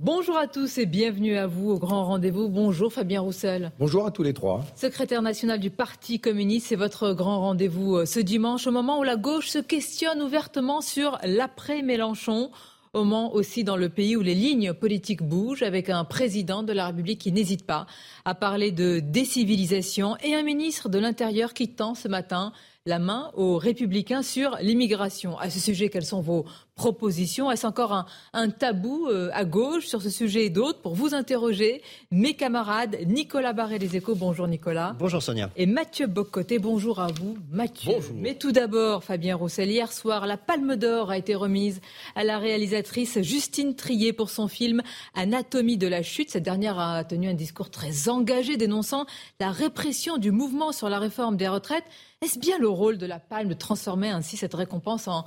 Bonjour à tous et bienvenue à vous au grand rendez-vous. Bonjour Fabien Roussel. Bonjour à tous les trois. Secrétaire national du Parti communiste, c'est votre grand rendez-vous euh, ce dimanche au moment où la gauche se questionne ouvertement sur l'après-Mélenchon. Au moment aussi dans le pays où les lignes politiques bougent avec un président de la République qui n'hésite pas à parler de décivilisation et un ministre de l'Intérieur qui tend ce matin la main aux républicains sur l'immigration. À ce sujet, quelles sont vos propositions Est-ce encore un, tabou euh, à gauche sur ce sujet et d'autres Pour vous interroger, mes camarades Nicolas Barré des Échos. Bonjour Nicolas. Bonjour Sonia. Et Mathieu Bocoté. Bonjour à vous Mathieu. Bonjour. Mais tout d'abord, Fabien Roussel, hier soir, la Palme d'Or a été remise à la réalisatrice Justine Trier pour son film Anatomie de la chute. Cette dernière a tenu un discours très engagé dénonçant la répression du mouvement sur la réforme des retraites. Est-ce bien le rôle de la Palme de transformer ainsi cette récompense en,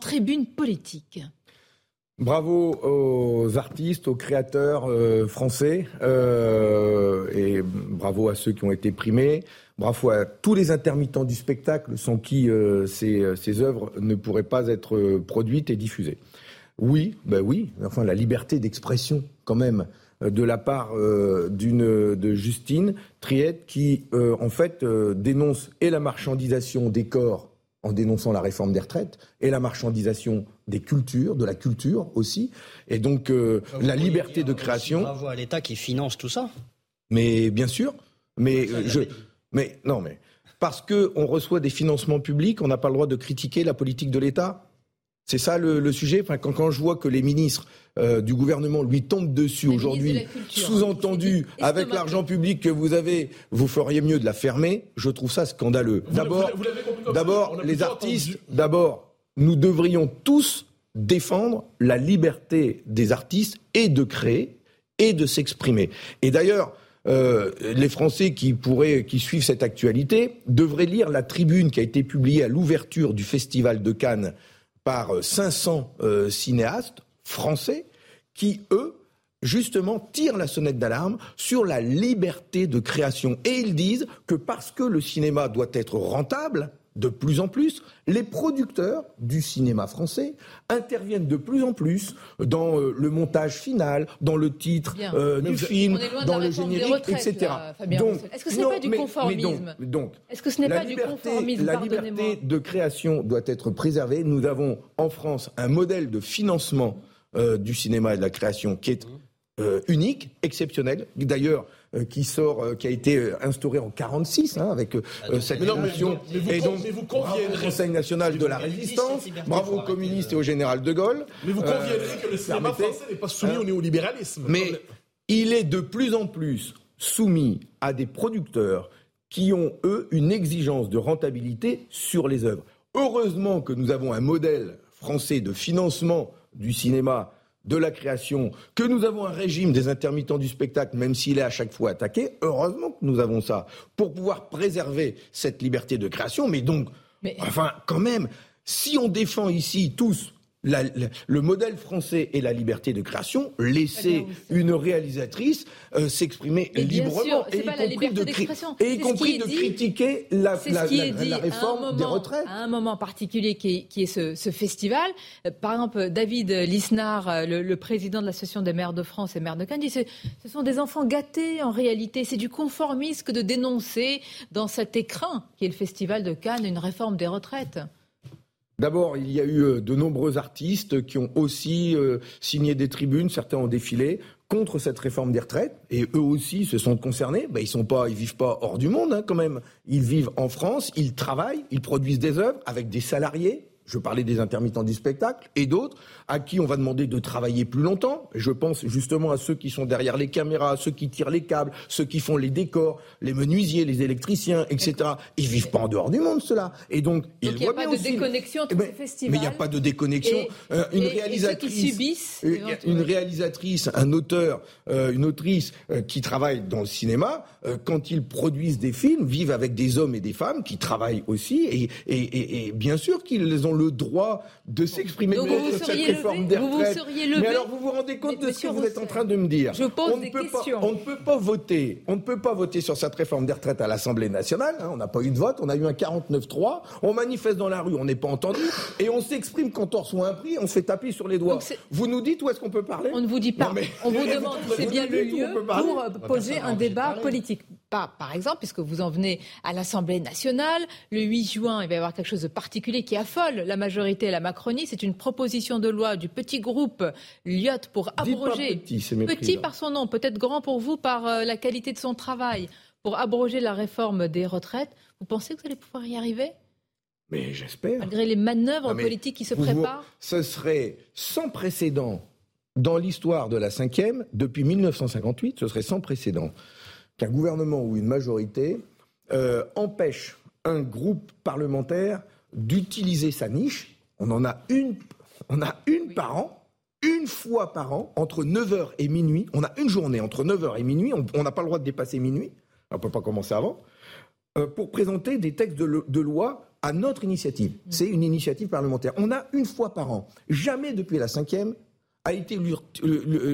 tribune politique Bravo aux artistes, aux créateurs euh, français euh, et bravo à ceux qui ont été primés. Bravo à tous les intermittents du spectacle sans qui euh, ces, ces, œuvres ne pourraient pas être produites et diffusées. Oui, ben oui, enfin la liberté d'expression quand même de la part d'une de Justine Triette qui en fait dénonce et la marchandisation des corps en dénonçant la réforme des retraites et la marchandisation des cultures, de la culture aussi, et donc euh, la liberté de création. Bravo à l'État qui finance tout ça. Mais bien sûr, mais euh, je, mais non, mais parce que on reçoit des financements publics, on n'a pas le droit de critiquer la politique de l'État. C'est ça le, sujet. Enfin, quand, quand, je vois que les ministres euh, du gouvernement lui tombent dessus aujourd'hui, sous-entendu, avec l'argent public que vous avez, vous feriez mieux de la fermer, je trouve ça scandaleux. D'abord, d'abord les artistes, d'abord, nous devrions tous défendre la liberté des artistes et de créer et de s'exprimer. Et d'ailleurs, euh, les Français qui pourraient, qui suivent cette actualité, devraient lire la tribune qui a été publiée à l'ouverture du Festival de Cannes par 500 euh, cinéastes français qui, eux, justement, tirent la sonnette d'alarme sur la liberté de création. Et ils disent que parce que le cinéma doit être rentable, de plus en plus, les producteurs du cinéma français interviennent de plus en plus dans euh, le montage final, dans le titre euh, du film, dans le générique, etc. est-ce que ce n'est pas du conformisme donc, Est-ce que ce n'est pas du conformisme La liberté de création doit être préservée. Nous avons en France un modèle de financement euh, du cinéma et de la création qui est unique, exceptionnel. D'ailleurs, qui sort, euh, qui a été euh, instauré en 46 hein, avec cette notion et donc mais vous bravo au Conseil national de la résistance, bravo aux communistes et au général de Gaulle. Mais vous conviendrez que le cinéma français n'est pas soumis au néolibéralisme. Mais il est de plus en plus soumis à des producteurs qui ont, eux, une exigence de rentabilité sur les œuvres. Heureusement que nous avons un modèle français de financement du cinéma de la création, que nous avons un régime des intermittents du spectacle, même s'il est à chaque fois attaqué, heureusement que nous avons ça, pour pouvoir préserver cette liberté de création. Mais donc, enfin, quand même, si on défend ici tous le modèle français et la liberté de création, laisser une réalisatrice euh, s'exprimer librement et, y compris de, et y compris de critiquer la, réforme des retraites. À un moment particulier qui est, ce, festival, euh, par exemple, David Lisnard, euh, le, président de l'Association des maires de France et maires de Cannes, dit ce, ce sont des enfants gâtés en réalité. C'est du conformisme que de dénoncer dans cet écrin qui est le festival de Cannes une réforme des retraites. D'abord, il y a eu euh, de nombreux artistes qui ont aussi euh, signé des tribunes, certains ont défilé contre cette réforme des retraites, et eux aussi se sont concernés. Ben, ils sont pas, ils vivent pas hors du monde hein, quand même. Ils vivent en France, ils travaillent, ils produisent des œuvres avec des salariés je parlais des intermittents du spectacle, et d'autres à qui on va demander de travailler plus longtemps. Je pense justement à ceux qui sont derrière les caméras, ceux qui tirent les câbles, ceux qui font les décors, les menuisiers, les électriciens, etc. Ils vivent pas en dehors du monde, cela. Et donc, il n'y a pas de déconnexion entre ben, ces festivals. Mais il n'y a pas de déconnexion. Euh, une réalisatrice, subissent, euh, une réalisatrice, un auteur, euh, une autrice qui travaille dans le cinéma, quand ils produisent des films, vivent avec des hommes et des femmes qui travaillent aussi, et, et, et bien sûr qu'ils ont le droit de s'exprimer contre cette réforme des retraites. Mais alors vous vous rendez compte de ce que vous êtes en train de me dire? Je pose on des questions. Pas, on ne peut pas voter. On ne peut pas voter sur cette réforme des retraites à l'Assemblée nationale. Hein. on n'a pas eu de vote. On a eu un 49-3. On manifeste dans la rue. On n'est pas entendu. Et on s'exprime quand on reçoit un prix. On se fait taper sur les doigts. vous nous dites où est-ce qu'on peut parler? On ne vous dit pas. on vous demande. C'est bien le lieu pour euh, poser un débat politique. Pas, par exemple, puisque vous en venez à l'Assemblée nationale. Le 8 juin, il va y avoir quelque chose de particulier qui affole la majorité et la Macronie. C'est une proposition de loi du petit groupe Lyot pour abroger. petit, par son nom, peut-être grand pour vous par euh, la qualité de son travail, pour abroger la réforme des retraites. Vous pensez que vous allez pouvoir y arriver? Mais j'espère. Malgré les manœuvres politiques qui se préparent Ce serait sans précédent dans l'histoire de la cinquième, depuis 1958, ce serait sans précédent qu'un gouvernement ou une majorité euh, empêche un groupe parlementaire d'utiliser sa niche. On en a une, on a une par an, une fois par an, entre 9h et minuit. On a une journée entre 9h et minuit. On n'a pas le droit de dépasser minuit. On ne peut pas commencer avant. Euh, pour présenter des textes de, loi à notre initiative. Mm. C'est une initiative parlementaire. On a une fois par an. Jamais depuis la cinquième a été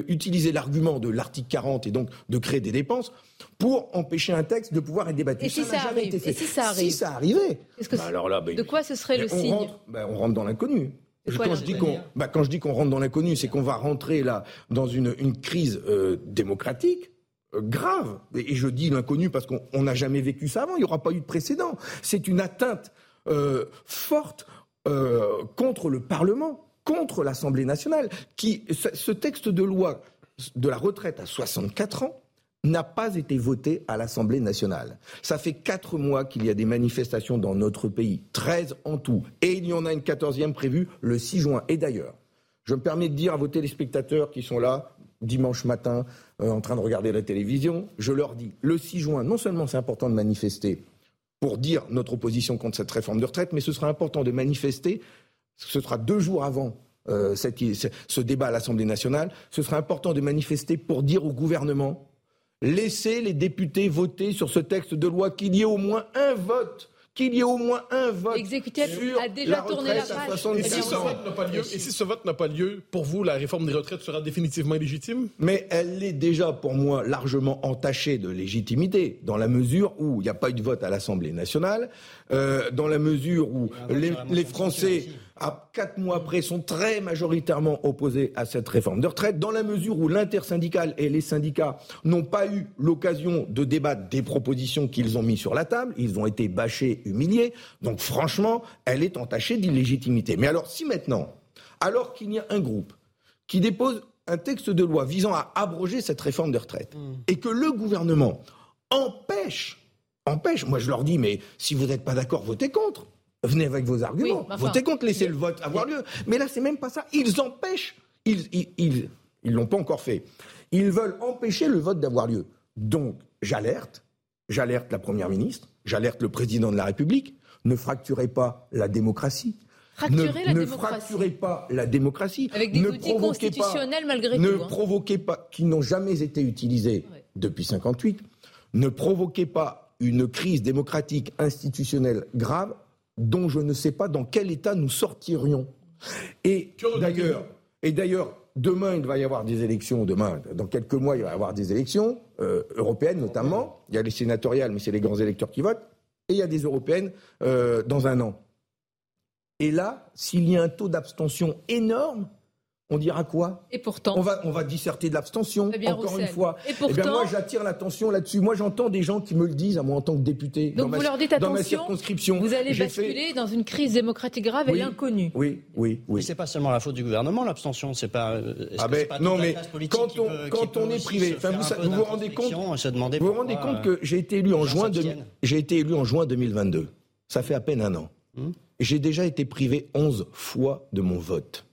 utilisé l'argument de l'article 40 et donc de créer des dépenses pour empêcher un texte de pouvoir être débattu. Et si ça, arrive Et si ça arrive Si ça arrivait. Bah alors là, bah, de quoi ce serait le signe bah, on rentre dans l'inconnu. Quand je, dis qu'on, quand je dis qu'on rentre dans l'inconnu, c'est qu'on va rentrer là dans une, crise euh, démocratique euh, grave. Et, je dis l'inconnu parce qu'on n'a jamais vécu ça avant. Il n'y aura pas eu de précédent. C'est une atteinte euh, forte contre le Parlement contre l'Assemblée nationale, qui, ce texte de loi de la retraite à 64 ans n'a pas été voté à l'Assemblée nationale. Ça fait quatre mois qu'il y a des manifestations dans notre pays, 13 en tout, et il y en a une quatorzième prévue le 6 juin. Et d'ailleurs, je me permets de dire à vos téléspectateurs qui sont là dimanche matin euh, en train de regarder la télévision, je leur dis, le 6 juin, non seulement c'est important de manifester pour dire notre opposition contre cette réforme de retraite, mais ce sera important de manifester ce sera deux jours avant euh, ce débat à l'Assemblée nationale, ce sera important de manifester pour dire au gouvernement laissez les députés voter sur ce texte de loi, qu'il y ait au moins un vote qu'il y ait au moins un vote sur a déjà la tourné la page. Et si, ce vote n'a pas lieu, et si ce vote n'a pas lieu, pour vous, la réforme des retraites sera définitivement légitime Mais elle est déjà, pour moi, largement entachée de légitimité, dans la mesure où il n'y a pas eu de vote à l'Assemblée nationale, euh, dans la mesure où les Français à quatre mois après, sont très majoritairement opposés à cette réforme de retraite, dans la mesure où l'intersyndical et les syndicats n'ont pas eu l'occasion de débattre des propositions qu'ils ont mises sur la table, ils ont été bâchés, humiliés. Donc franchement, elle est entachée d'illégitimité. Mais alors si maintenant, alors qu'il y a un groupe qui dépose un texte de loi visant à abroger cette réforme de retraite, mmh. et que le gouvernement empêche, empêche, moi je leur dis, mais si vous n'êtes pas d'accord, votez contre. Venez avec vos arguments. Votez contre, laissez le vote avoir lieu. Mais là, c'est même pas ça. Ils empêchent. Ils ils ils l'ont pas encore fait. Ils veulent empêcher le vote d'avoir lieu. Donc, j'alerte, j'alerte la première ministre, j'alerte le président de la République. Ne fracturez pas la démocratie. ne, la ne fracturez pas la démocratie. Avec des outils constitutionnels malgré ne tout. Ne hein. provoquez pas, qui n'ont jamais été utilisés depuis 58, ne provoquez pas une crise démocratique institutionnelle grave dont je ne sais pas dans quel état nous sortirions. Et d'ailleurs, et d'ailleurs, demain il va y avoir des élections. Demain, dans quelques mois, il va y avoir des élections euh, européennes notamment. Il y a les sénatoriales, mais c'est les grands électeurs qui votent. Et il y a des européennes euh, dans un an. Et là, s'il y a un taux d'abstention énorme, on dira quoi? Et pourtant on va, on va disserter de l'abstention, encore une fois. Et pourtant eh bien moi, j'attire l'attention là-dessus. Moi, j'entends des gens qui me le disent à moi en tant que député. Donc vous leur dites attention, dans ma circonscription. Vous allez basculer dans une crise démocratique grave et l'inconnu. Oui, oui, oui. C'est pas seulement la faute du gouvernement, l'abstention. C'est pas. Euh, ah ben non, mais quand on, quand on est privé, enfin, vous, vous, rendez compte, vous vous rendez compte que j'ai été élu en juin, j'ai été élu en juin 2022. Ça fait à peine un an. Hmm j'ai déjà été privé 11 fois de mon vote.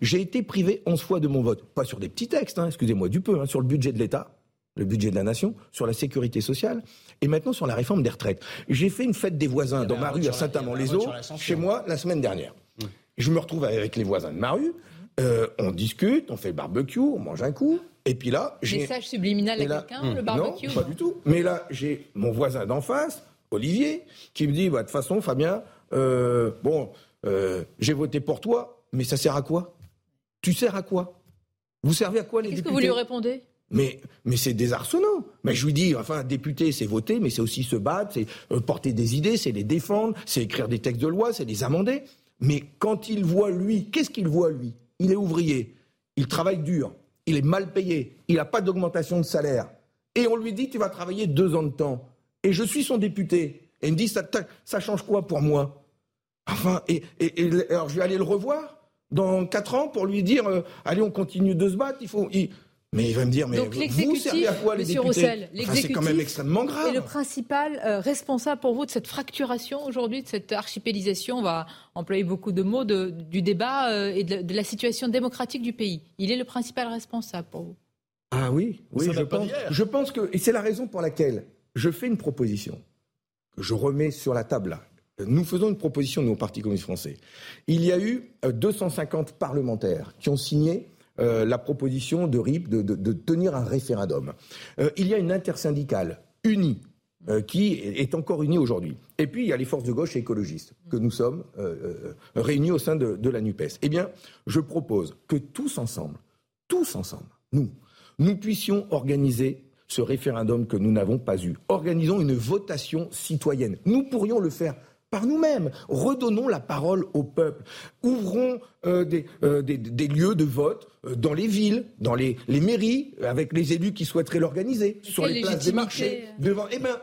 J'ai été privé 11 fois de mon vote. Pas sur des petits textes, hein, excusez-moi du peu, hein, sur le budget de l'État, le budget de la nation, sur la sécurité sociale, et maintenant sur la réforme des retraites. J'ai fait une fête des voisins dans ma rue à Saint-Amand-les-Eaux, chez moi, la semaine dernière. Mmh. Je me retrouve avec les voisins de ma rue, euh, on discute, on fait le barbecue, on mange un coup, et puis là... j'ai Message subliminal à quelqu'un, le barbecue Non, pas du tout. Mais là, j'ai mon voisin d'en face, Olivier, qui me dit, bah, de toute façon, Fabien, euh, bon, euh, j'ai voté pour toi, mais ça sert à quoi? Tu sers à quoi? Vous servez à quoi les Qu'est-ce députés? que vous lui répondez? Mais, mais c'est désarçonnant. Mais je lui dis, enfin, député, c'est voter, mais c'est aussi se battre, c'est euh, porter des idées, c'est les défendre, c'est écrire des textes de loi, c'est les amender. Mais quand il voit lui, qu'est-ce qu'il voit lui? Il est ouvrier, il travaille dur, il est mal payé, il n'a pas d'augmentation de salaire. Et on lui dit, tu vas travailler deux ans de temps. Et je suis son député. Et il me dit, ça, ça change quoi pour moi? Enfin, et, et, alors je vais aller le revoir? Dans quatre ans pour lui dire, euh, allez, on continue de se battre. Il faut. Mais il va me dire, mais vous servez à quoi les députés C'est quand même extrêmement grave. Et le principal euh, responsable pour vous de cette fracturation aujourd'hui, de cette archipélisation, on va employer beaucoup de mots, de, du débat euh, et de, la situation démocratique du pays. Il est le principal responsable pour vous Ah oui, oui, je pense, je pense que, et c'est la raison pour laquelle je fais une proposition que je remets sur la table là. Nous faisons une proposition, nous, au Parti communiste français. Il y a eu 250 euh, parlementaires qui ont signé euh, la proposition de RIP de, tenir un référendum. Euh, il y a une intersyndicale unie qui est encore unie aujourd'hui. Et puis, il y a les forces de gauche et écologistes que nous sommes réunis au sein de, la NUPES. Eh bien, je propose que tous ensemble, tous ensemble, nous, nous puissions organiser ce référendum que nous n'avons pas eu. Organisons une votation citoyenne. Nous pourrions le faire par nous-mêmes. Redonnons la parole au peuple. Ouvrons euh, euh, des, lieux de vote euh, dans les villes, dans les, mairies, avec les élus qui souhaiteraient l'organiser, sur les places des marchés, devant. Eh bien,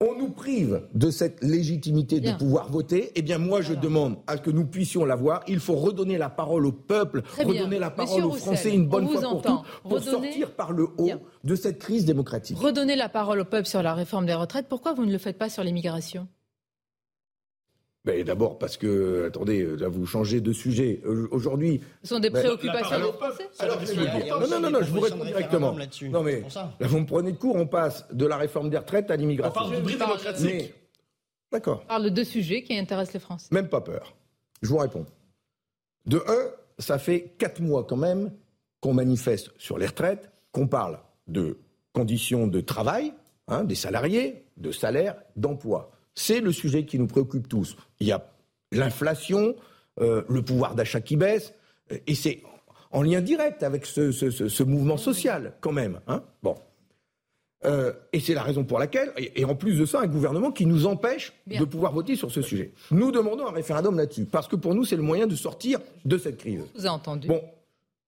on nous prive de cette légitimité de pouvoir voter. Eh bien, moi, je demande à ce que nous puissions l'avoir. Il faut redonner la parole au peuple, redonner la parole aux Français une bonne fois pour toutes, pour sortir par le haut de cette crise démocratique. Redonner la parole au peuple sur la réforme des retraites. Pourquoi vous ne le faites pas sur l'immigration? Ben, D'abord parce que, attendez, là vous changez de sujet. Euh, aujourd'hui. Ce sont des ben, préoccupations des Français Non, non, non, non, je vous réponds directement. Non, mais là vous me prenez de court, on passe de la réforme des retraites à l'immigration. On parle du démocratique. D'accord. On parle de deux sujets qui intéressent les Français. Même pas peur. Je vous réponds. De un, ça fait quatre mois quand même qu'on manifeste sur les retraites, qu'on parle de conditions de travail, hein, des salariés, de salaire, d'emploi. C'est le sujet qui nous préoccupe tous. Il y a l'inflation, euh, le pouvoir d'achat qui baisse, et c'est en lien direct avec ce, mouvement social, quand même. Hein bon. Euh, et c'est la raison pour laquelle, et, en plus de ça, un gouvernement qui nous empêche de pouvoir voter sur ce sujet. Nous demandons un référendum là-dessus, parce que pour nous, c'est le moyen de sortir de cette crise. Vous avez entendu. Bon,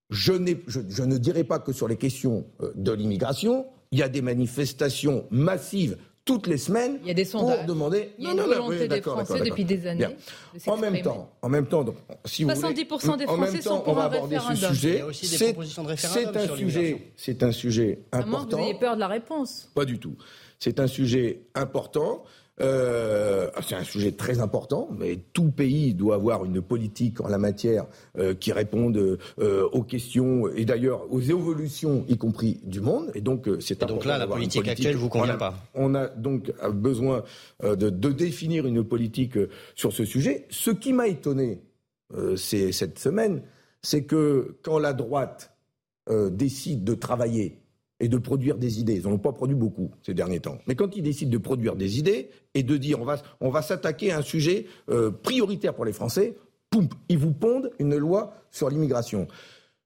je, je, ne dirais pas que sur les questions euh, de l'immigration, il y a des manifestations massives toutes les semaines il y a des sondages. pour demander. Il y a une volonté des Français depuis des années. De en même temps, en même temps, si 70% des Français sont pour on va un aborder ce sujet. C'est un sujet, c'est un sujet important. vous ayez peur de la réponse. Pas du tout. C'est un sujet important. Euh, c'est un sujet très important, mais tout pays doit avoir une politique en la matière euh, qui réponde euh, aux questions et d'ailleurs aux évolutions, y compris du monde. Et donc, c'est donc là, la politique, actuelle vous convient pas. On a donc besoin de, de, définir une politique sur ce sujet. Ce qui m'a étonné cette semaine, c'est que quand la droite décide de travailler et de produire des idées. Ils n'en ont pas produit beaucoup ces derniers temps. Mais quand ils décident de produire des idées et de dire on va, on va s'attaquer à un sujet euh, prioritaire pour les Français, poum, ils vous pondent une loi sur l'immigration.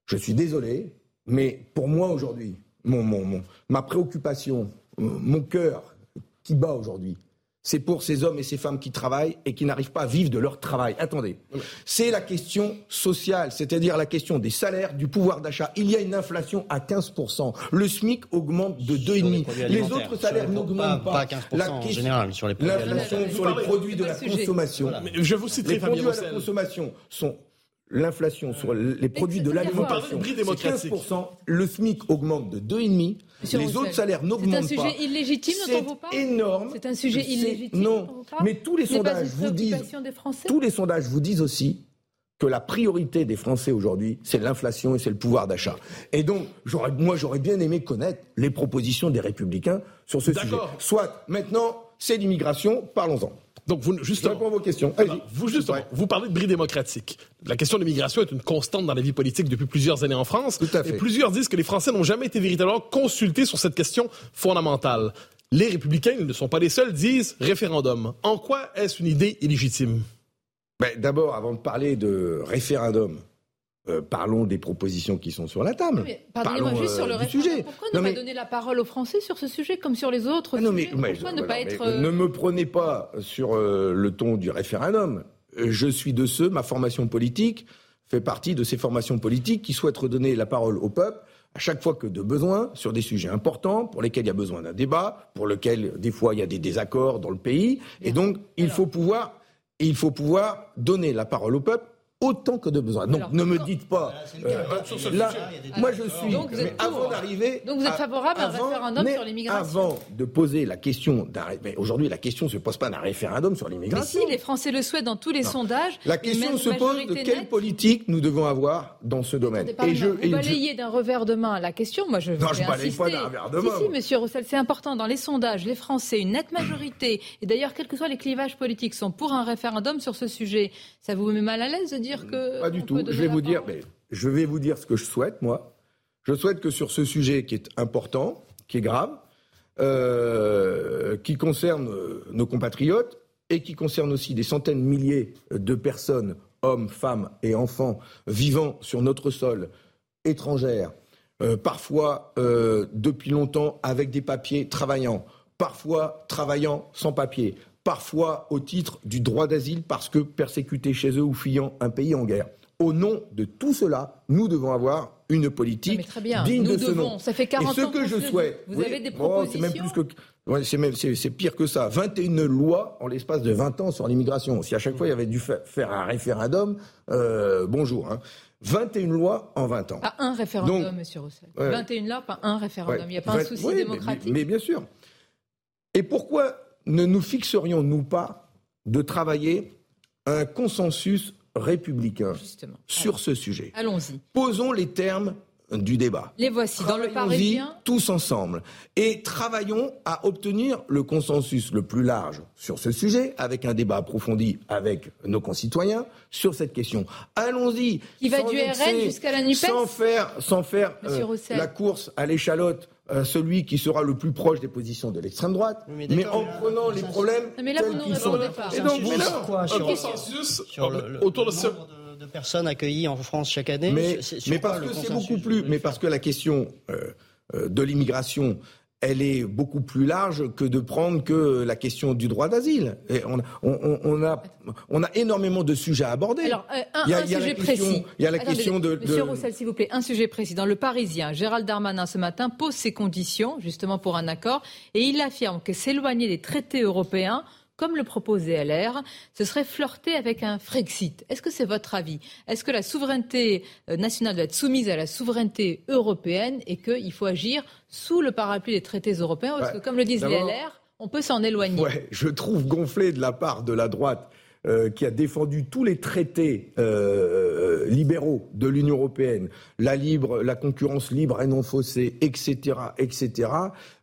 Je suis désolé, mais pour moi aujourd'hui, mon, mon, ma préoccupation, mon cœur qui bat aujourd'hui, c'est pour ces hommes et ces femmes qui travaillent et qui n'arrivent pas à vivre de leur travail. Attendez, c'est la question sociale, c'est-à-dire la question des salaires, du pouvoir d'achat. Il y a une inflation à 15%. Le SMIC augmente de 2,5%. Les, autres salaires n'augmentent pas. pas. la en général, sur les produits L'inflation sur les produits de la consommation. Je vous citerai Les produits de la consommation sont l'inflation sur les produits de l'alimentation, c'est 15%. Le SMIC augmente de 2,5%. Les autres salaires n'augmentent pas. C'est un sujet illégitime dont on vous parle C'est énorme. C'est un sujet illégitime Non, mais tous les sondages vous disent... Tous les sondages vous disent aussi que la priorité des Français aujourd'hui, c'est l'inflation et c'est le pouvoir d'achat. Et donc, moi, j'aurais bien aimé connaître les propositions des Républicains sur ce sujet. Soit maintenant, c'est l'immigration, parlons-en. Donc, vous, justement, je réponds à vos questions. Vous, justement, vous parlez de bris démocratique. La question de l'immigration est une constante dans la vie politique depuis plusieurs années en France. Tout à fait. Et plusieurs disent que les Français n'ont jamais été véritablement consultés sur cette question fondamentale. Les républicains, ils ne sont pas les seuls, disent référendum. En quoi est-ce une idée illégitime? ben, D'abord, avant de parler de référendum, euh, parlons des propositions qui sont sur la table. Pardonnez-moi juste sur le sujet. Pourquoi ne pas donner la parole aux Français sur ce sujet comme sur les autres non, mais, Pourquoi ne pas être... Ne me prenez pas sur le ton du référendum. Je suis de ceux, ma formation politique fait partie de ces formations politiques qui souhaitent redonner la parole au peuple à chaque fois que de besoin sur des sujets importants pour lesquels il y a besoin d'un débat, pour lesquels des fois il y a des désaccords dans le pays. Et donc il faut pouvoir, il faut pouvoir donner la parole au peuple autant que de besoin. Donc ne me dites pas. Euh, là, moi je suis. Donc vous êtes avant d'arriver. Donc vous êtes favorable à un référendum sur l'immigration. Avant de poser la question d'un. Aujourd'hui, la question ne se pose pas d'un référendum sur l'immigration. Mais si les Français le souhaitent dans tous les sondages. La question se pose de quelle politique nous devons avoir dans ce domaine. Et je, vous balayez d'un revers de main la question. Moi je. Non, je balaye pas d'un revers de main. Si, si, Monsieur Roussel, c'est important dans les sondages. Les Français, une nette majorité, et d'ailleurs quels que soient les clivages politiques, sont pour un référendum sur ce sujet. Ça vous met mal à l'aise de dire que pas du tout. Je vais vous dire, mais je vais vous dire ce que je souhaite moi. Je souhaite que sur ce sujet qui est important, qui est grave, euh, qui concerne euh, nos compatriotes et qui concerne aussi des centaines de milliers de personnes, hommes, femmes et enfants vivant sur notre sol étrangère, euh, parfois depuis longtemps avec des papiers travaillant, parfois travaillant sans papiers, parfois au titre du droit d'asile parce que persécutés chez eux ou fuyant un pays en guerre. Au nom de tout cela, nous devons avoir une politique digne de ce nom. Ça fait 40 Et ce que je souhaite, vous avez des propositions. c'est même plus que, c'est pire que ça. 21 lois en l'espace de 20 ans sur l'immigration. Si à chaque fois il y avait dû faire un référendum, euh, bonjour. Hein. 21 lois en 20 ans. Pas un référendum, Monsieur Roussel. 21 lois, pas un référendum. Il n'y a pas un souci démocratique. mais, bien sûr. Et pourquoi ne nous fixerions-nous pas de travailler un consensus républicain sur ce sujet? Allons-y. Posons les termes du débat. Les voici dans le Parisien. Tous ensemble. Et travaillons à obtenir le consensus le plus large sur ce sujet, avec un débat approfondi avec nos concitoyens sur cette question. Allons-y. Qui va du RN jusqu'à la NUPES Sans faire, sans faire euh, la course à l'échalote euh, celui qui sera le plus proche des positions de l'extrême droite, mais, en prenant les problèmes mais là, vous qu'ils sont. Pas. Et donc, mais là, quoi, sur, consensus sur le, autour de ce de personnes accueillies en France chaque année. Mais, mais parce que c'est beaucoup plus, mais parce que la question euh, euh, de l'immigration elle est beaucoup plus large que de prendre que la question du droit d'asile. On, on, on, a, on a énormément de sujets à aborder. Alors, euh, un, il y a, un sujet précis. Il y a la question de, Monsieur Roussel, s'il vous plaît, un sujet précis. Dans Le Parisien, Gérald Darmanin, ce matin, pose ses conditions, justement, pour un accord, et il affirme que s'éloigner des traités européens comme le proposait LR, ce serait flirter avec un Frexit. Est-ce que c'est votre avis? Est-ce que la souveraineté euh, nationale doit être soumise à la souveraineté européenne et qu'il faut agir sous le parapluie des traités européens? Parce que, comme le disent les LR, on peut s'en éloigner. Ouais, je trouve gonflé de la part de la droite euh, qui a défendu tous les traités euh, libéraux de l'Union européenne, la libre, la concurrence libre et non faussée, etc., etc.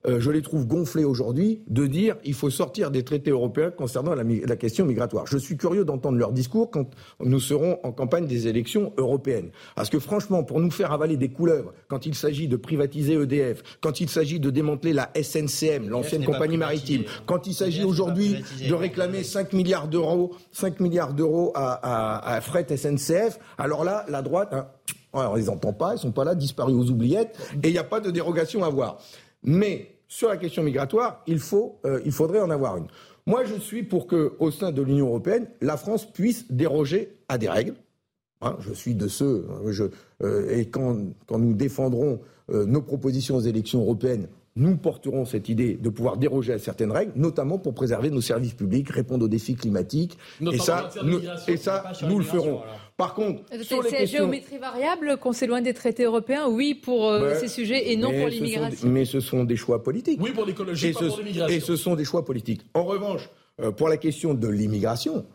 je les trouve gonflés aujourd'hui de dire il faut sortir des traités européens concernant la, la question migratoire. Je suis curieux d'entendre leur discours quand nous serons en campagne des élections européennes, parce que franchement, pour nous faire avaler des couleuvres, quand il s'agit de privatiser EDF, quand il s'agit de démanteler la SNCM, l'ancienne compagnie maritime, quand il s'agit aujourd'hui de réclamer 5 milliards d'euros 5 milliards d'euros à, fret SNCF. Alors là, la droite, hein, on les entend pas, ils sont pas là, disparus aux oubliettes, et il n'y a pas de dérogation à voir. Mais sur la question migratoire, euh, il faudrait en avoir une. Moi, je suis pour que, au sein de l'Union européenne, la France puisse déroger à des règles. Hein, je suis de ceux, euh, et quand, quand, nous défendrons euh, nos propositions aux élections européennes, nous porterons cette idée de pouvoir déroger à certaines règles, notamment pour préserver nos services publics, répondre aux défis climatiques. et ça, nous, et ça, nous le ferons. Par contre, sur les questions... géométrie variable qu'on s'éloigne des traités européens, oui pour euh, ces sujets et non pour l'immigration. Mais ce sont des choix politiques. Oui pour l'écologie, pas pour l'immigration. Et ce sont des choix politiques. En revanche, euh, pour la question de l'immigration,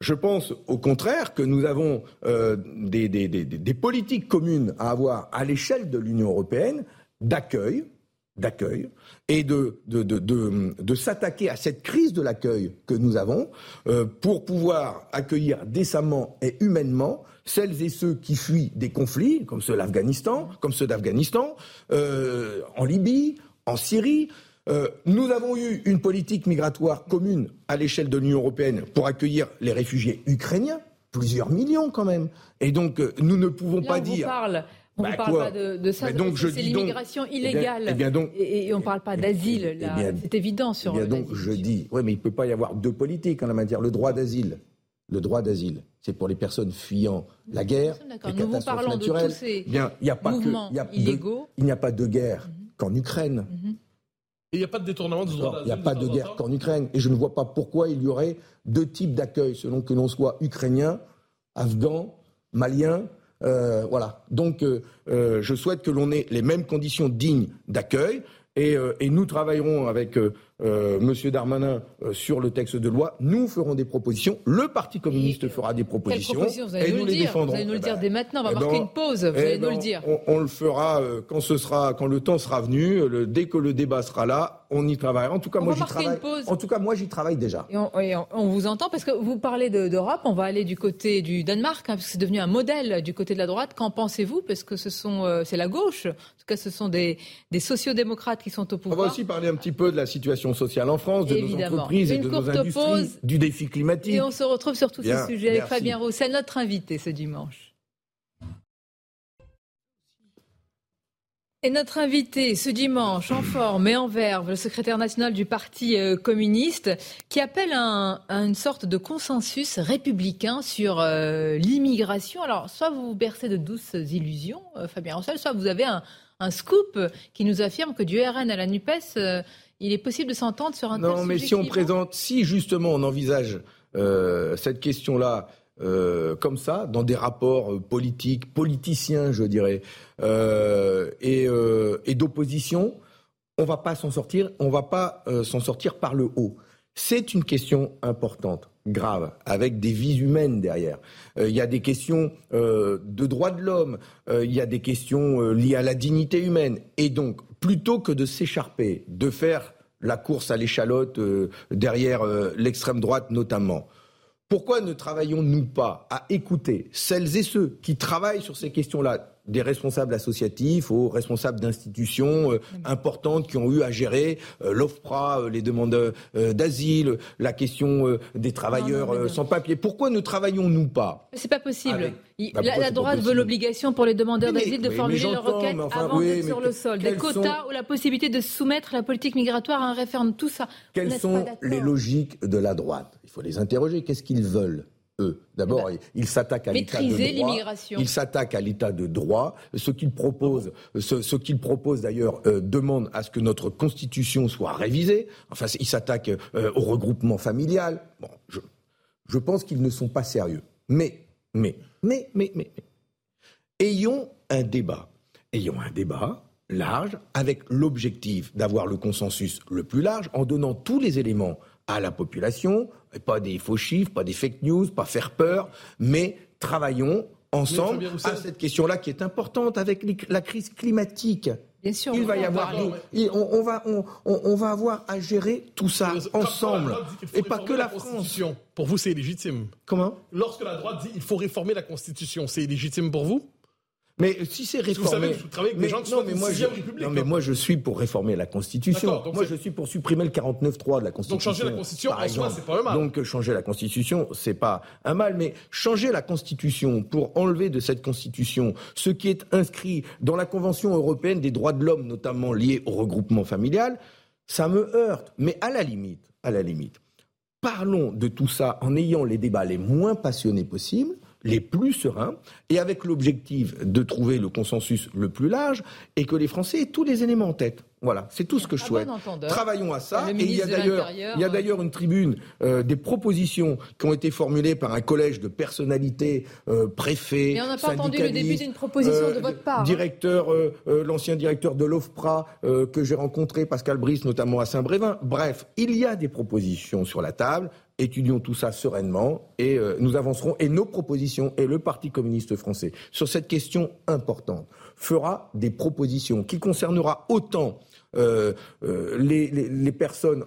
je pense au contraire que nous avons euh, des, des, des, des politiques communes à avoir à l'échelle de l'Union européenne d'accueil, d'accueil et de, de, de, de, s'attaquer à cette crise de l'accueil que nous avons euh, pour pouvoir accueillir décemment et humainement celles et ceux qui fuient des conflits, comme ceux d'Afghanistan, comme ceux d'Afghanistan, euh, en Libye, en Syrie. Euh, nous avons eu une politique migratoire commune à l'échelle de l'Union européenne pour accueillir les réfugiés ukrainiens, plusieurs millions quand même. Et donc, euh, nous ne pouvons pas dire. On ne bah, parle pas de, ça. C'est l'immigration eh illégale. Eh donc, et, on ne parle pas d'asile. Eh c'est évident sur. Eh bien donc je dis, oui, mais il ne peut pas y avoir deux politiques en la matière. Le droit d'asile, le droit d'asile, c'est pour les personnes fuyant la guerre, les Nous catastrophes naturelles. De tous ces bien, il n'y a pas que, il y a illégaux. il n'y a pas de guerre qu'en Ukraine. Et il n'y a pas de détournement du droit. Il n'y a pas de guerre qu'en Ukraine. Et je ne vois pas pourquoi il y aurait deux types d'accueil, selon que l'on soit ukrainien, afghan, malien euh, voilà. Donc, euh, euh, je souhaite que l'on ait les mêmes conditions dignes d'accueil. Et, et, nous travaillerons avec euh, Monsieur Darmanin euh, sur le texte de loi. Nous ferons des propositions. Le Parti communiste fera des propositions. et nous, les défendrons. Vous allez nous le dire dès maintenant. On va eh marquer ben, une pause. Vous eh allez nous le ben, dire. On, le fera euh, quand ce sera, quand le temps sera venu. dès que le débat sera là, on y travaillera. En tout cas, moi j'y travaille. En tout cas, moi j'y travaille déjà. Et on, vous entend parce que vous parlez d'Europe. on va aller du côté du Danemark hein, parce que c'est devenu un modèle du côté de la droite. Qu'en pensez-vous? Parce que ce sont, c'est la gauche. En tout cas, ce sont des, des sociodémocrates qui sont au pouvoir. On va aussi parler un petit peu de la situation sociale en France, de nos entreprises et de nos industries, du défi climatique. Et on se retrouve sur tous ces sujets avec Fabien Roussel, notre invité ce dimanche. Et notre invité ce dimanche en forme et en verve, le secrétaire national du Parti euh, communiste, qui appelle à, une sorte de consensus républicain sur euh, l'immigration. Alors, soit vous vous bercez de douces illusions, euh, Fabien Roussel, soit vous avez un, un, scoop qui nous affirme que du RN à la NUPES, il est possible de s'entendre sur un Non, mais si on présente, si justement on envisage euh, cette question-là euh, comme ça, dans des rapports euh, politiques, politiciens, je dirais, et, et d'opposition, on va pas s'en sortir. On va pas s'en sortir par le haut. C'est une question importante, grave, avec des vies humaines derrière. Il y a des questions de droits de l'homme, il y a des questions liées à la dignité humaine. Et donc, plutôt que de s'écharper, de faire la course à l'échalote euh, derrière euh, l'extrême droite notamment, pourquoi ne travaillons-nous pas à écouter celles et ceux qui travaillent sur ces questions-là des responsables associatifs aux responsables d'institutions euh, importantes qui ont eu à gérer euh, l'OFPRA, euh, les demandes d'asile, la question des travailleurs sans papier. Pourquoi ne travaillons-nous pas? C'est pas possible. Bah, la, droite veut l'obligation pour les demandeurs d'asile de formuler leur requête avant d'être sur le sol. Des quotas ou la possibilité de soumettre la politique migratoire à un référendum, tout ça. Quelles sont les logiques de la droite? Il faut les interroger. Qu'est-ce qu'ils veulent? Eux. D'abord, ben, ils s'attaquent à l'état de droit. Ils s'attaquent à l'état de droit. Ce qu'ils proposent, ce, qu'ils proposent d'ailleurs, euh, demande à ce que notre constitution soit révisée. Enfin, ils s'attaquent euh, au regroupement familial. Bon, je, je pense qu'ils ne sont pas sérieux. Mais, mais, mais, mais, mais, mais, ayons un débat. Ayons un débat large avec l'objectif d'avoir le consensus le plus large en donnant tous les éléments à la population, pas des faux chiffres, pas des fake news, pas faire peur, mais travaillons ensemble à cette question-là qui est importante avec la crise climatique. Bien sûr, il va y avoir, on, va, on, va avoir à gérer tout ça ensemble, et pas que la, France. Pour vous, c'est légitime? Comment? Lorsque la droite dit il faut réformer la Constitution, c'est légitime pour vous? Mais si c'est réformé. Vous savez, avec des gens qui non, mais moi, je, non, mais moi je suis pour réformer la Constitution. Moi je suis pour supprimer le 49.3 de la Constitution. Donc changer la Constitution, en soi, c'est pas un mal. Donc changer la Constitution, c'est pas un mal. Mais changer la Constitution pour enlever de cette Constitution ce qui est inscrit dans la Convention européenne des droits de l'homme, notamment lié au regroupement familial, ça me heurte. Mais à la limite, à la limite, parlons de tout ça en ayant les débats les moins passionnés possibles les plus sereins, et avec l'objectif de trouver le consensus le plus large, et que les Français aient tous les éléments en tête. Voilà, c'est tout ce que je souhaite. Travaillons à ça. Et il y a d'ailleurs, il y a d'ailleurs une tribune euh, des propositions qui ont été formulées par un collège de personnalités, euh, préfets, Mais on n'a pas entendu le début d'une proposition de votre part. Euh, directeur, euh, l'ancien directeur de l'OFPRA que j'ai rencontré, Pascal Brice, notamment à Saint-Brévin. Bref, il y a des propositions sur la table étudions tout ça sereinement et euh, nous avancerons. Et nos propositions, et le Parti communiste français, sur cette question importante, fera des propositions qui concernera autant euh, euh, les, personnes,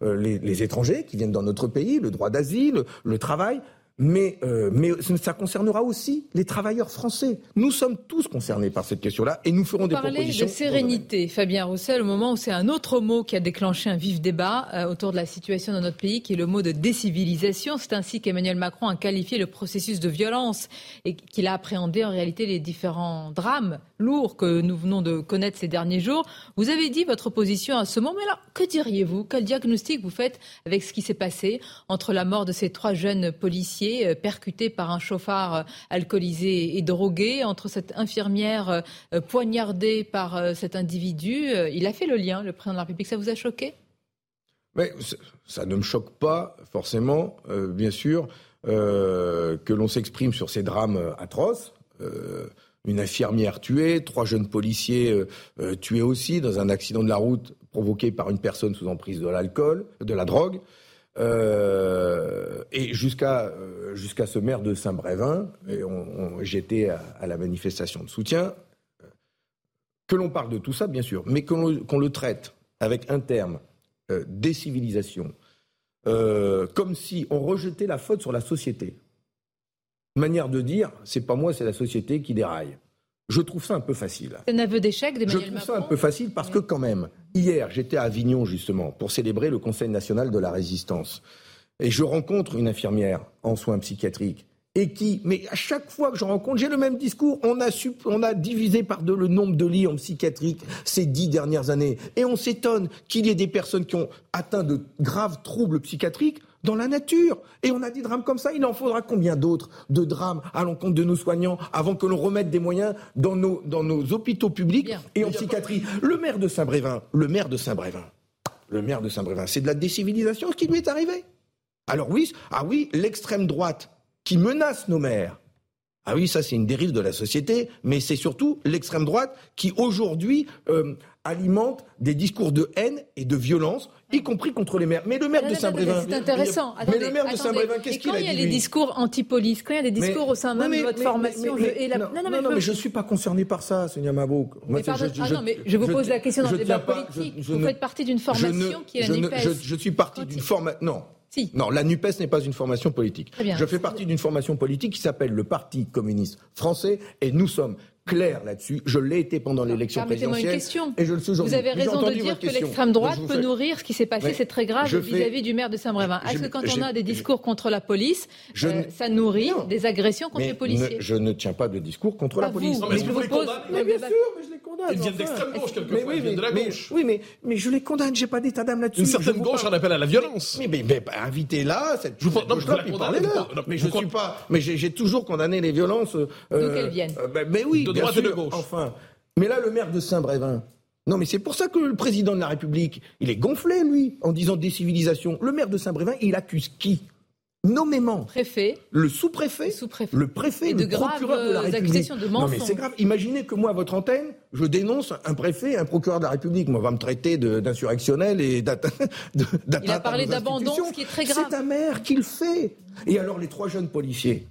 les, étrangers qui viennent dans notre pays, le droit d'asile, le travail, mais, euh, mais ça concernera aussi les travailleurs français. Nous sommes tous concernés par cette question-là et nous ferons des propositions. de sérénité, Fabien Roussel, au moment où c'est un autre mot qui a déclenché un vif débat euh, autour de la situation dans notre pays, qui est le mot de décivilisation. C'est ainsi qu'Emmanuel Macron a qualifié le processus de violence et qu'il a appréhendé en réalité les différents drames lourds que nous venons de connaître ces derniers jours. Vous avez dit votre position à ce moment. Mais alors, que diriez-vous? Quel diagnostic vous faites avec ce qui s'est passé entre la mort de ces trois jeunes policiers euh, percuté par un chauffard euh, alcoolisé et drogué, entre cette infirmière euh, poignardée par cet individu. Il a fait le lien, le président de la République. Ça vous a choqué? Mais ça ne me choque pas forcément, bien sûr, que l'on s'exprime sur ces drames atroces. Une infirmière tuée, trois jeunes policiers tués aussi dans un accident de la route provoqué par une personne sous emprise de l'alcool, de la drogue. Euh, et jusqu'à euh, jusqu'à ce maire de Saint-Brévin, j'étais à, la manifestation de soutien, que l'on parle de tout ça, bien sûr, mais qu'on le traite avec un terme, euh, décivilisation, comme si on rejetait la faute sur la société. Manière de dire, c'est pas moi, c'est la société qui déraille. Je trouve ça un peu facile. Un aveu d'échec d'Emmanuel Macron Je trouve ça un peu facile parce que quand même, hier, j'étais à Avignon justement pour célébrer le Conseil national de la résistance. Et je rencontre une infirmière en soins psychiatriques et qui, mais à chaque fois que je rencontre, j'ai le même discours. On a, on a divisé par deux le nombre de lits en psychiatrique ces dix dernières années. Et on s'étonne qu'il y ait des personnes qui ont atteint de graves troubles psychiatriques dans la nature. Et on a des drames comme ça. Il en faudra combien d'autres de drames à l'encontre de nos soignants avant que l'on remette des moyens dans nos, dans nos hôpitaux publics et en psychiatrie. Le maire de Saint-Brévin, le maire de Saint-Brévin, le maire de Saint-Brévin, c'est de la décivilisation ce qui lui est arrivé. Alors oui, ah oui, l'extrême droite qui menace nos maires. Ah oui, ça c'est une dérive de la société, mais c'est surtout l'extrême droite qui aujourd'hui euh, alimente des discours de haine et de violence y compris contre les maires. Mais le maire de Saint-Brévin. C'est intéressant. mais le maire de Saint-Brévin, qu'est-ce qu'il a dit Quand il y a les discours anti-police, quand il y a des discours au sein même de votre formation. non, mais, je ne suis pas concerné par ça, Sonia Mabouk. Mais ah non, mais je vous pose la question dans le débat politique. Vous faites partie d'une formation qui est la NUPES. Je suis parti d'une formation. Non. Si. Non, la NUPES n'est pas une formation politique. Je fais partie d'une formation politique qui s'appelle le Parti communiste français et nous sommes clair là-dessus. Je l'ai été pendant l'élection présidentielle. Une question. Et je le suis Vous avez raison de dire que l'extrême droite peut nourrir ce qui s'est passé. c'est très grave vis-à-vis du maire de Saint-Brévin. Est-ce que quand on a des discours contre la police, euh, ça nourrit des agressions contre les policiers Je ne tiens pas de discours contre la police. mais, je vous pose... mais bien sûr, mais je les condamne. Ils viennent d'extrême gauche quelquefois. Mais oui, ils viennent de la gauche. oui, mais, mais je les condamne. J'ai pas d'état d'âme là-dessus. Une certaine gauche en appelle à la violence. Mais, mais, mais invitez-la. Cette, je vous non, je Mais je suis pas. Mais j'ai toujours condamné les violences. D'où qu'elles viennent. Mais oui, de droite et de gauche. Mais là, le maire de Saint-Brévin, non, mais c'est pour ça que le président de la République, il est gonflé, lui, en disant décivilisation. Le maire de Saint-Brévin, il accuse qui? Nommément. Préfet. Le sous-préfet. Le, préfet, le procureur de la République. De non, mais c'est grave. Imaginez que moi, à votre antenne, je dénonce un préfet, un procureur de la République. Moi, on va me traiter d'insurrectionnel et d'atteinte. Il a parlé d'abandon, ce qui est très grave. C'est un maire qui le fait. Et alors, les trois jeunes policiers,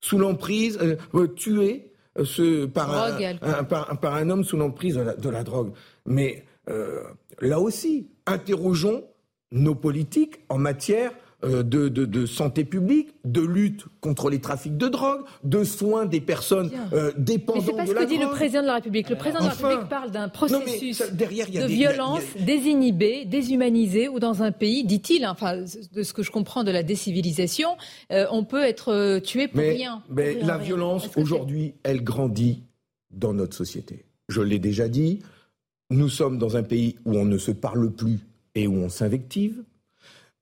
sous l'emprise, euh, euh, tués, ce, par, un, par, un homme sous l'emprise de, la, drogue. Mais euh, là aussi, interrogeons nos politiques en matière euh, de, de, santé publique, de lutte contre les trafics de drogue, de soins des personnes euh, dépendantes de la drogue. c'est pas ce que dit le président de la République. Le président de la République parle d'un processus de violence désinhibée, déshumanisée, où dans un pays, dit-il, enfin, de ce que je comprends de la décivilisation, euh, on peut être tué pour rien. mais la violence, aujourd'hui, elle grandit dans notre société. Je l'ai déjà dit, nous sommes dans un pays où on ne se parle plus et où on s'invective.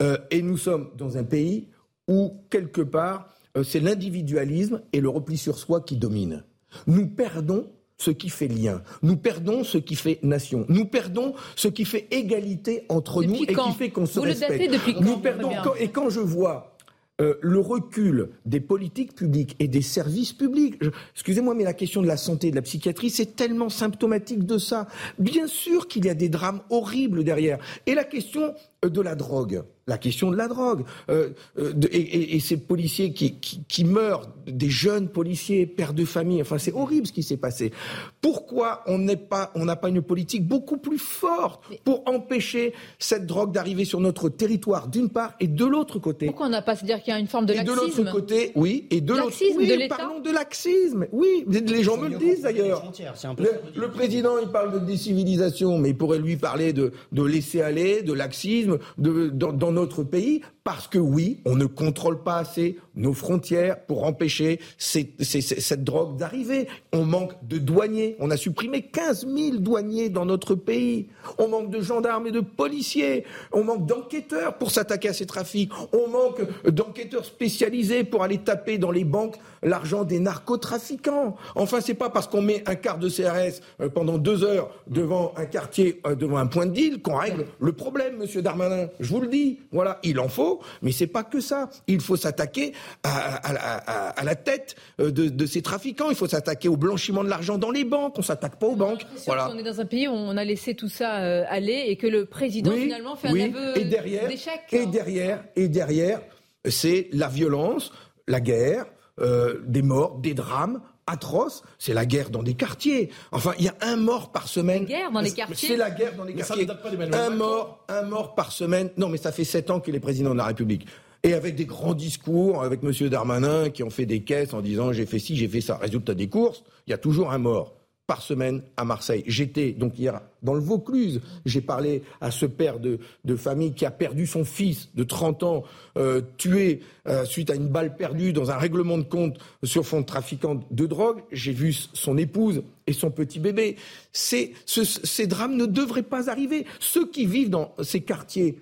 Euh, et nous sommes dans un pays où, quelque part, euh, c'est l'individualisme et le repli sur soi qui dominent. Nous perdons ce qui fait lien. Nous perdons ce qui fait nation. Nous perdons ce qui fait égalité entre nous et qui fait qu'on se Vous respecte. depuis nous perdons et quand je vois euh, le recul des politiques publiques et des services publics. Excusez-moi, mais la question de la santé et de la psychiatrie, c'est tellement symptomatique de ça. Bien sûr qu'il y a des drames horribles derrière. Et la question de la drogue la question de la drogue euh, euh, et, ces policiers qui, qui, meurent, des jeunes policiers, pères de famille. Enfin, c'est horrible ce qui s'est passé. Pourquoi on n'est pas, on n'a pas une politique beaucoup plus forte pour empêcher cette drogue d'arriver sur notre territoire, d'une part, et de l'autre côté? Pourquoi on n'a pas, c'est-à-dire qu'il y a une forme de laxisme. Et de l'autre côté, oui, et de l'autre, oui, de parlons de laxisme. Oui, les gens me le disent d'ailleurs. Le, le, président, il parle de décivilisation, mais il pourrait lui parler de, de laisser aller, de laxisme, de, dans, dans notre pays parce que oui, on ne contrôle pas assez nos frontières pour empêcher cette drogue d'arriver. On manque de douaniers. On a supprimé 15 000 douaniers dans notre pays. On manque de gendarmes et de policiers. On manque d'enquêteurs pour s'attaquer à ces trafics. On manque d'enquêteurs spécialisés pour aller taper dans les banques l'argent des narcotrafiquants. Enfin, c'est pas parce qu'on met un quart de CRS euh, pendant deux heures devant un quartier, euh, devant un point de deal qu'on règle le problème, Monsieur Darmanin. Je vous le dis. Voilà, il en faut mais c'est pas que ça. Il faut s'attaquer à, la tête euh, de, ces trafiquants. Il faut s'attaquer au blanchiment de l'argent dans les banques. On s'attaque pas aux banques. Voilà. On est dans un pays où on a laissé tout ça euh, aller et que le président finalement fait un aveu et derrière, Et derrière, et derrière, c'est la violence, la guerre, euh, des morts, des drames atroce, c'est la guerre dans des quartiers. Enfin, il y a un mort par semaine. La guerre dans les quartiers. C'est la guerre dans les quartiers. un mort, un mort par semaine. Non, mais ça fait sept ans qu'il est président de la République. Et avec des grands discours, avec M. Darmanin qui ont fait des caisses en disant j'ai fait ci, j'ai fait ça. Résultat des courses, il y a toujours un mort par semaine à Marseille. J'étais donc hier dans le Vaucluse. J'ai parlé à ce père de, famille qui a perdu son fils de 30 ans, euh, tué euh, suite à une balle perdue dans un règlement de compte sur fond de trafiquant de drogue. J'ai vu son épouse et son petit bébé. Ces, ces drames ne devraient pas arriver. Ceux qui vivent dans ces quartiers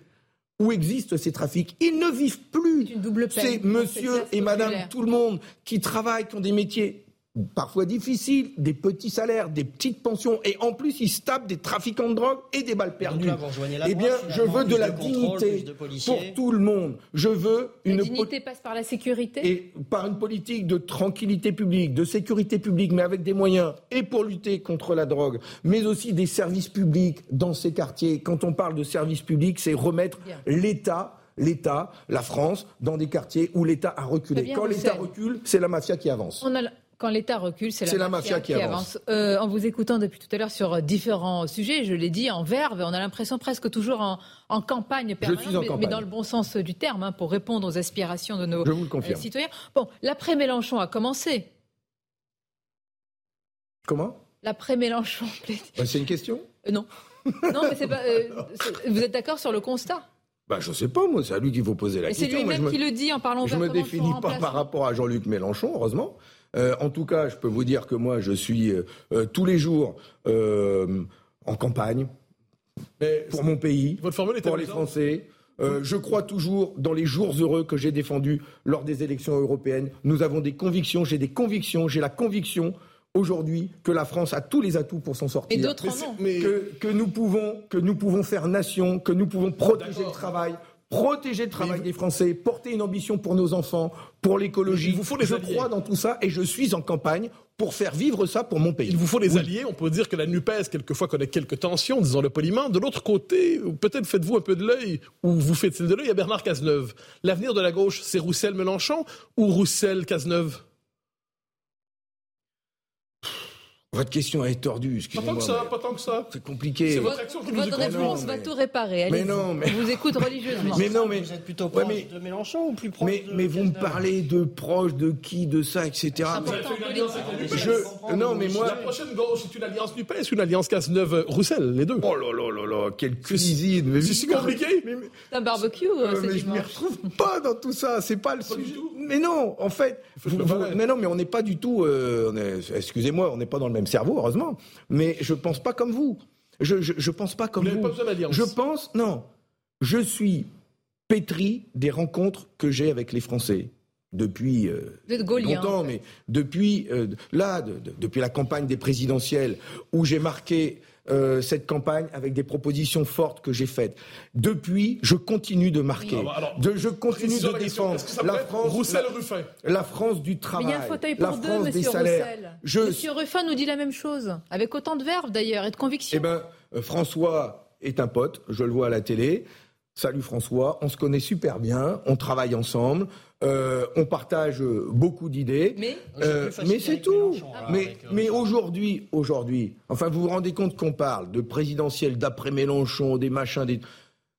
où existent ces trafics. Ils ne vivent plus. C'est monsieur et madame tout le monde qui travaillent, qui ont des métiers parfois difficiles, des petits salaires, des petites pensions, et en plus ils se tapent des trafiquants de drogue et des balles perdues. eh bien, je veux de la dignité pour tout le monde. Je veux une la dignité passe par la sécurité et par une politique de tranquillité publique, de sécurité publique, mais avec des moyens et pour lutter contre la drogue, mais aussi des services publics dans ces quartiers. Quand on parle de services publics, c'est remettre l'État l'État, la France, dans des quartiers où l'État a reculé. Quand l'État recule, c'est la mafia qui avance. On a quand l'État recule, c'est la, mafia, qui, avance. Euh, en vous écoutant depuis tout à l'heure sur différents sujets, je l'ai dit, en verve, on a l'impression presque toujours en, campagne permanente, mais, dans le bon sens du terme, hein, pour répondre aux aspirations de nos euh, citoyens. Bon, l'après-Mélenchon a commencé. Comment? L'après-Mélenchon. Bah, c'est une question euh, Non. non, mais c'est pas. vous êtes d'accord sur le constat? Bah, je sais pas, moi, c'est à lui qu'il faut poser la question. C'est lui-même qui le dit en parlant Je ne me définis pas par rapport à Jean-Luc Mélenchon, heureusement. Euh, en tout cas, je peux vous dire que moi, je suis euh, euh, tous les jours en campagne pour mon pays, pour les Français. je crois toujours dans les jours heureux que j'ai défendus lors des élections européennes. Nous avons des convictions, j'ai des convictions, j'ai la conviction aujourd'hui que la France a tous les atouts pour s'en sortir. Et d'autres non. Que, nous pouvons, que nous pouvons faire nation, que nous pouvons protéger le travail, protéger le travail des Français, porter une ambition pour nos enfants, pour l'écologie. Vous faut je crois dans tout ça et je suis en campagne pour faire vivre ça pour mon pays. Il vous faut des alliés. On peut dire que la NUPES, quelquefois, connaît quelques tensions, disons-le poliment. De l'autre côté, peut-être faites-vous un peu de l'œil, ou vous faites-il de l'œil à Bernard Cazeneuve. L'avenir de la gauche, c'est Roussel-Mélenchon ou Roussel-Cazeneuve? Votre question est tordue. Pas tant que ça, pas tant que ça. C'est compliqué. C'est votre, votre réponse va tout réparer. mais non, mais... On vous écoute religieusement. mais non, mais vous êtes plutôt proche de Mélenchon ou plus proche mais, de Mais vous me parlez de proche de qui, de ça, etc. Je... Non, mais moi. La prochaine gauche, c'est une alliance du PS, une alliance Cazeneuve-Roussel, les deux. Oh là là là là, quelle cuisine. C'est si compliqué. C'est un barbecue. Euh, mais je ne m'y retrouve pas dans tout ça. C'est pas le sujet. Mais non, en fait. Mais non, mais on n'est pas du tout. Euh, excusez-moi, on n'est pas dans le même cerveau, heureusement. Mais je pense pas comme vous. Je je, pense pas comme vous. vous. Pas je pense non. Je suis pétri des rencontres que j'ai avec les Français depuis euh, longtemps, mais depuis euh, là, depuis la campagne des présidentielles, où j'ai marqué euh, cette campagne avec des propositions fortes que j'ai faites. Depuis, je continue de marquer. Ah bah de, je continue de défendre la France, la, France du travail. Mais il y a un fauteuil pour deux, monsieur Roussel. Monsieur Ruffin nous dit la même chose, avec autant de verve d'ailleurs et de conviction. Eh bien, euh, François est un pote, je le vois à la télé. Salut François, on se connaît super bien, on travaille ensemble, euh, on partage beaucoup d'idées. Mais, euh, mais c'est tout. mais, mais aujourd'hui, aujourd'hui, enfin, vous vous rendez compte qu'on parle de présidentiel d'après Mélenchon, des machins, des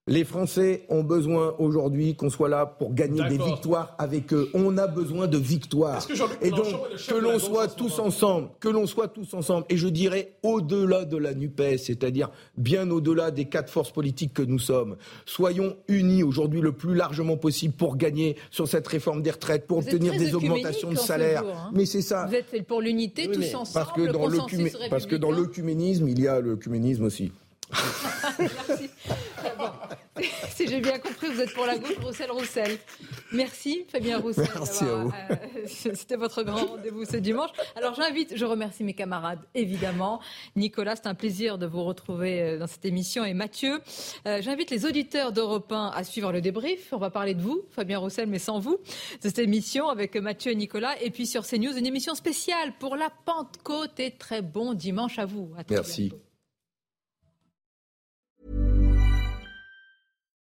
les Français ont besoin aujourd'hui qu'on soit là pour gagner des victoires avec eux. On a besoin de victoires. Et donc, que l'on soit tous ensemble, que l'on soit tous ensemble, et je dirais au-delà de la NUPES, c'est-à-dire bien au-delà des quatre forces politiques que nous sommes. Soyons unis aujourd'hui le plus largement possible pour gagner sur cette réforme des retraites, pour obtenir des augmentations de salaire. Hein. Mais c'est ça. Vous êtes pour l'unité, tous ensemble. Parce que, dans parce que dans l'œcuménisme, il y a le l'œcuménisme aussi. Merci. si j'ai bien compris, vous êtes pour la gauche, Roussel-Roussel. Merci, Fabien Roussel. Merci à vous. Euh, c'était votre grand rendez-vous ce dimanche. Alors j'invite, je remercie mes camarades, évidemment. Nicolas, c'est un plaisir de vous retrouver euh, dans cette émission. Et Mathieu, euh, j'invite les auditeurs d'Europe 1 à suivre le débrief. On va parler de vous, Fabien Roussel, mais sans vous, de cette émission avec Mathieu et Nicolas. Et puis sur CNews, une émission spéciale pour la Pentecôte. Et très bon dimanche à vous. Merci.